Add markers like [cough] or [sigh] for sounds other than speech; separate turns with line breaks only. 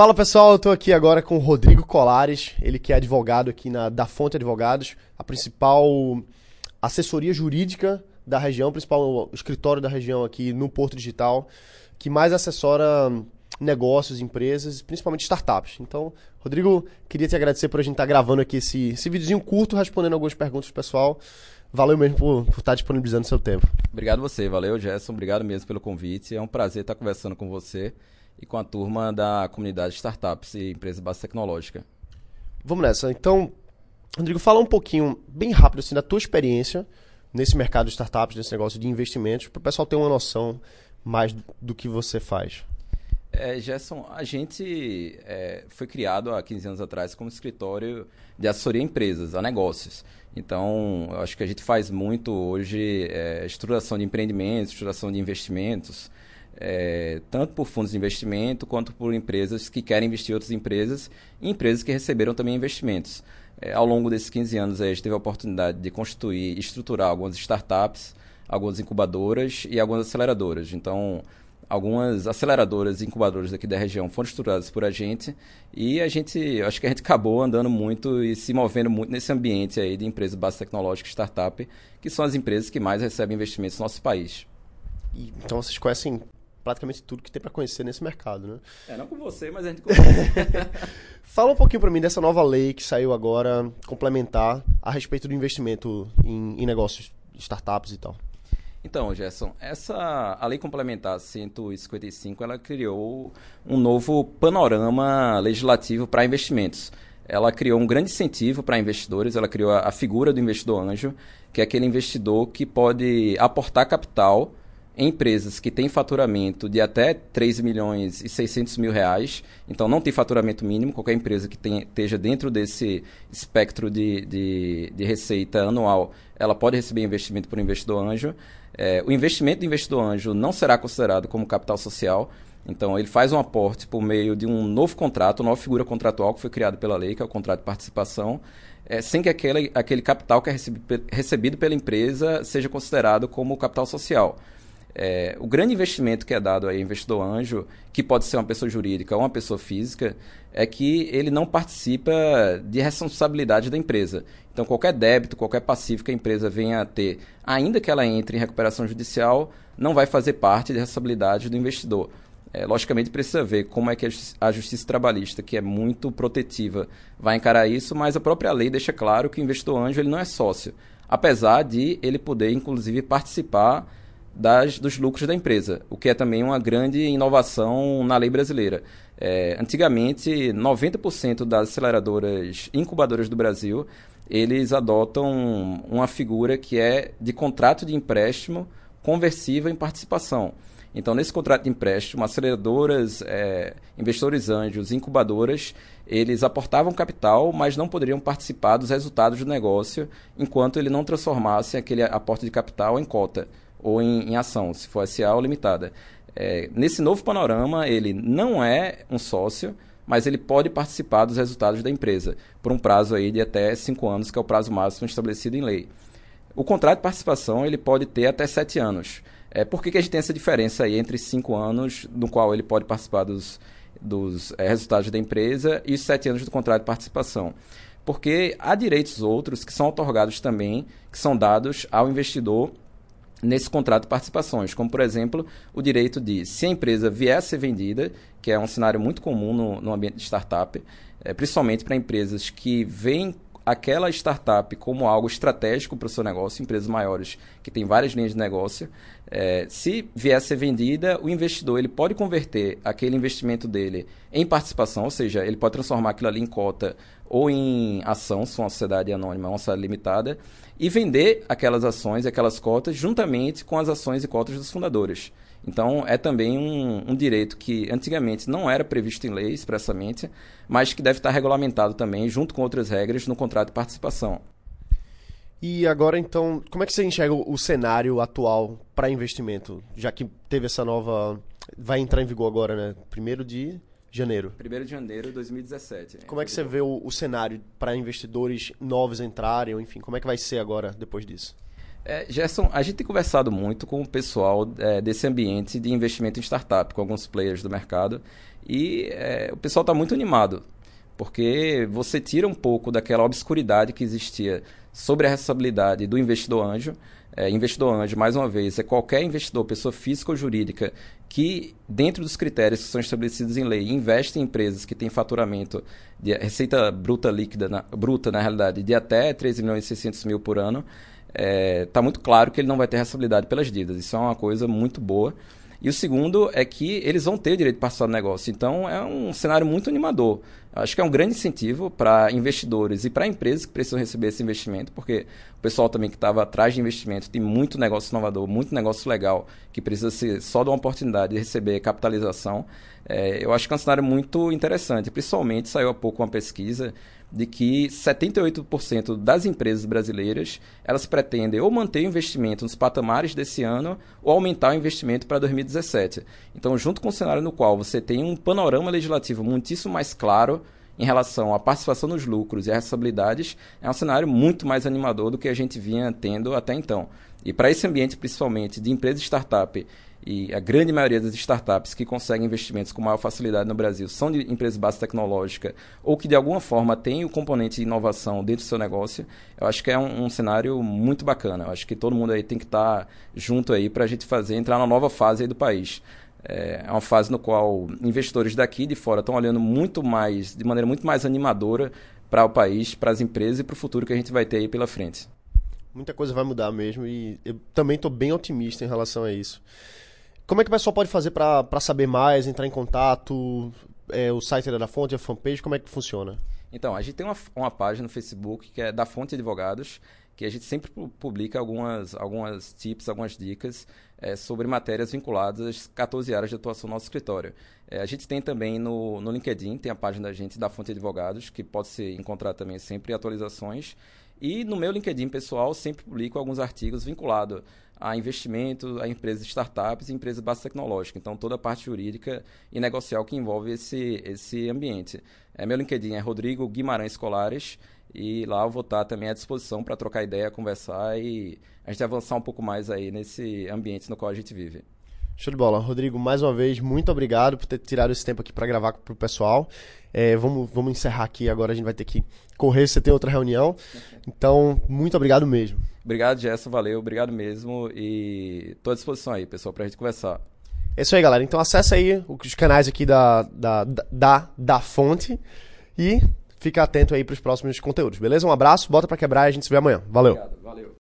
Fala pessoal, eu estou aqui agora com o Rodrigo Colares, ele que é advogado aqui na da Fonte Advogados, a principal assessoria jurídica da região, principal escritório da região aqui no Porto Digital, que mais assessora negócios, empresas, principalmente startups. Então, Rodrigo, queria te agradecer por a gente estar gravando aqui esse, esse videozinho curto, respondendo algumas perguntas do pessoal. Valeu mesmo por, por estar disponibilizando seu tempo.
Obrigado você, valeu Gerson, obrigado mesmo pelo convite. É um prazer estar conversando com você e com a turma da comunidade de startups e empresa base tecnológica.
Vamos nessa. Então, Rodrigo, fala um pouquinho, bem rápido, assim, da tua experiência nesse mercado de startups, nesse negócio de investimentos, para o pessoal ter uma noção mais do que você faz.
É, Gerson, a gente é, foi criado há 15 anos atrás como escritório de assessoria a empresas, a negócios. Então, eu acho que a gente faz muito hoje é, estruturação de empreendimentos, estruturação de investimentos, é, tanto por fundos de investimento quanto por empresas que querem investir em outras empresas e empresas que receberam também investimentos. É, ao longo desses 15 anos, a gente teve a oportunidade de constituir e estruturar algumas startups, algumas incubadoras e algumas aceleradoras. Então, algumas aceleradoras e incubadoras daqui da região foram estruturadas por a gente e a gente, acho que a gente acabou andando muito e se movendo muito nesse ambiente aí de empresas base tecnológica e startup, que são as empresas que mais recebem investimentos no nosso país.
Então vocês conhecem praticamente tudo que tem para conhecer nesse mercado, né?
É, não com você, mas a gente [laughs] conhece. [laughs]
Fala um pouquinho para mim dessa nova lei que saiu agora, complementar, a respeito do investimento em, em negócios, startups e tal.
Então, Gerson, essa a lei complementar 155, ela criou um novo panorama legislativo para investimentos. Ela criou um grande incentivo para investidores, ela criou a, a figura do investidor anjo, que é aquele investidor que pode aportar capital empresas que têm faturamento de até 3 milhões e 600 mil reais, então não tem faturamento mínimo, qualquer empresa que tenha, esteja dentro desse espectro de, de, de, receita anual, ela pode receber investimento por investidor anjo. É, o investimento do investidor anjo não será considerado como capital social, então ele faz um aporte por meio de um novo contrato, uma nova figura contratual que foi criada pela lei, que é o contrato de participação, é, sem que aquele, aquele capital que é recebido, recebido pela empresa seja considerado como capital social. É, o grande investimento que é dado a investidor anjo, que pode ser uma pessoa jurídica ou uma pessoa física, é que ele não participa de responsabilidade da empresa. Então, qualquer débito, qualquer passivo que a empresa venha a ter, ainda que ela entre em recuperação judicial, não vai fazer parte da responsabilidade do investidor. É, logicamente, precisa ver como é que a justiça trabalhista, que é muito protetiva, vai encarar isso, mas a própria lei deixa claro que o investidor anjo ele não é sócio, apesar de ele poder, inclusive, participar das, dos lucros da empresa, o que é também uma grande inovação na lei brasileira. É, antigamente, 90% das aceleradoras incubadoras do Brasil, eles adotam uma figura que é de contrato de empréstimo conversível em participação. Então, nesse contrato de empréstimo, aceleradoras, é, investidores anjos, incubadoras, eles aportavam capital, mas não poderiam participar dos resultados do negócio enquanto ele não transformasse aquele aporte de capital em cota ou em, em ação, se for SA ou limitada. É, nesse novo panorama, ele não é um sócio, mas ele pode participar dos resultados da empresa por um prazo aí de até cinco anos, que é o prazo máximo estabelecido em lei. O contrato de participação ele pode ter até sete anos. É, por que, que a gente tem essa diferença aí entre cinco anos, no qual ele pode participar dos, dos é, resultados da empresa, e os sete anos do contrato de participação? Porque há direitos outros que são otorgados também, que são dados ao investidor nesse contrato participações, como por exemplo o direito de, se a empresa vier a ser vendida, que é um cenário muito comum no, no ambiente de startup, é, principalmente para empresas que veem aquela startup como algo estratégico para o seu negócio, empresas maiores que têm várias linhas de negócio, é, se vier a ser vendida, o investidor ele pode converter aquele investimento dele em participação, ou seja, ele pode transformar aquilo ali em cota ou em ação, se uma sociedade anônima, uma sociedade limitada, e vender aquelas ações, aquelas cotas, juntamente com as ações e cotas dos fundadores. Então, é também um, um, direito que antigamente não era previsto em lei expressamente, mas que deve estar regulamentado também, junto com outras regras, no contrato de participação.
E agora, então, como é que você enxerga o cenário atual para investimento? Já que teve essa nova. Vai entrar em vigor agora, né? Primeiro de janeiro.
Primeiro de janeiro de 2017.
Como é que você vê o, o cenário para investidores novos entrarem? Ou, enfim, como é que vai ser agora depois disso?
É, Gerson, a gente tem conversado muito com o pessoal é, desse ambiente de investimento em startup, com alguns players do mercado. E é, o pessoal está muito animado, porque você tira um pouco daquela obscuridade que existia sobre a responsabilidade do investidor anjo. É, investidor anjo, mais uma vez, é qualquer investidor, pessoa física ou jurídica, que, dentro dos critérios que são estabelecidos em lei, investe em empresas que têm faturamento de receita bruta líquida, na, bruta, na realidade, de até 13 milhões e 600 mil por ano, está é, tá muito claro que ele não vai ter responsabilidade pelas dívidas. Isso é uma coisa muito boa. E o segundo é que eles vão ter o direito de participar do negócio. Então é um cenário muito animador. Acho que é um grande incentivo para investidores e para empresas que precisam receber esse investimento, porque o pessoal também que estava atrás de investimento tem muito negócio inovador, muito negócio legal, que precisa ser só de uma oportunidade de receber capitalização. É, eu acho que é um cenário muito interessante. Principalmente saiu há pouco uma pesquisa de que 78% das empresas brasileiras elas pretendem ou manter o investimento nos patamares desse ano ou aumentar o investimento para 2017. Então, junto com o cenário no qual você tem um panorama legislativo muitíssimo mais claro em relação à participação nos lucros e responsabilidades, é um cenário muito mais animador do que a gente vinha tendo até então. E para esse ambiente, principalmente de empresas startup e a grande maioria das startups que conseguem investimentos com maior facilidade no Brasil são de empresas de base tecnológica ou que de alguma forma têm o componente de inovação dentro do seu negócio, eu acho que é um, um cenário muito bacana. Eu acho que todo mundo aí tem que estar junto aí para a gente fazer entrar na nova fase do país. É, é uma fase no qual investidores daqui de fora estão olhando muito mais, de maneira muito mais animadora para o país, para as empresas e para o futuro que a gente vai ter aí pela frente.
Muita coisa vai mudar mesmo e eu também estou bem otimista em relação a isso. Como é que o pessoal pode fazer para saber mais, entrar em contato? É, o site da Fonte, a fanpage, como é que funciona?
Então, a gente tem uma, uma página no Facebook que é da Fonte Advogados, que a gente sempre publica algumas, algumas tips, algumas dicas é, sobre matérias vinculadas às 14 áreas de atuação do nosso escritório. É, a gente tem também no, no LinkedIn, tem a página da gente, da Fonte Advogados, que pode ser encontrar também sempre atualizações. E no meu LinkedIn pessoal, sempre publico alguns artigos vinculados a investimento, a empresas startups e empresas base tecnológica. Então, toda a parte jurídica e negocial que envolve esse, esse ambiente. É, meu LinkedIn é Rodrigo Guimarães Colares e lá eu vou estar também à disposição para trocar ideia, conversar e a gente avançar um pouco mais aí nesse ambiente no qual a gente vive.
Show de bola. Rodrigo, mais uma vez, muito obrigado por ter tirado esse tempo aqui para gravar para o pessoal. É, vamos, vamos encerrar aqui agora, a gente vai ter que correr, você tem outra reunião. Então, muito obrigado mesmo.
Obrigado, Gerson, valeu, obrigado mesmo. E estou à disposição aí, pessoal, para a gente conversar.
É isso aí, galera. Então acessa aí os canais aqui da, da, da, da fonte e fica atento aí para os próximos conteúdos, beleza? Um abraço, bota para quebrar e a gente se vê amanhã. Valeu. Obrigado, valeu.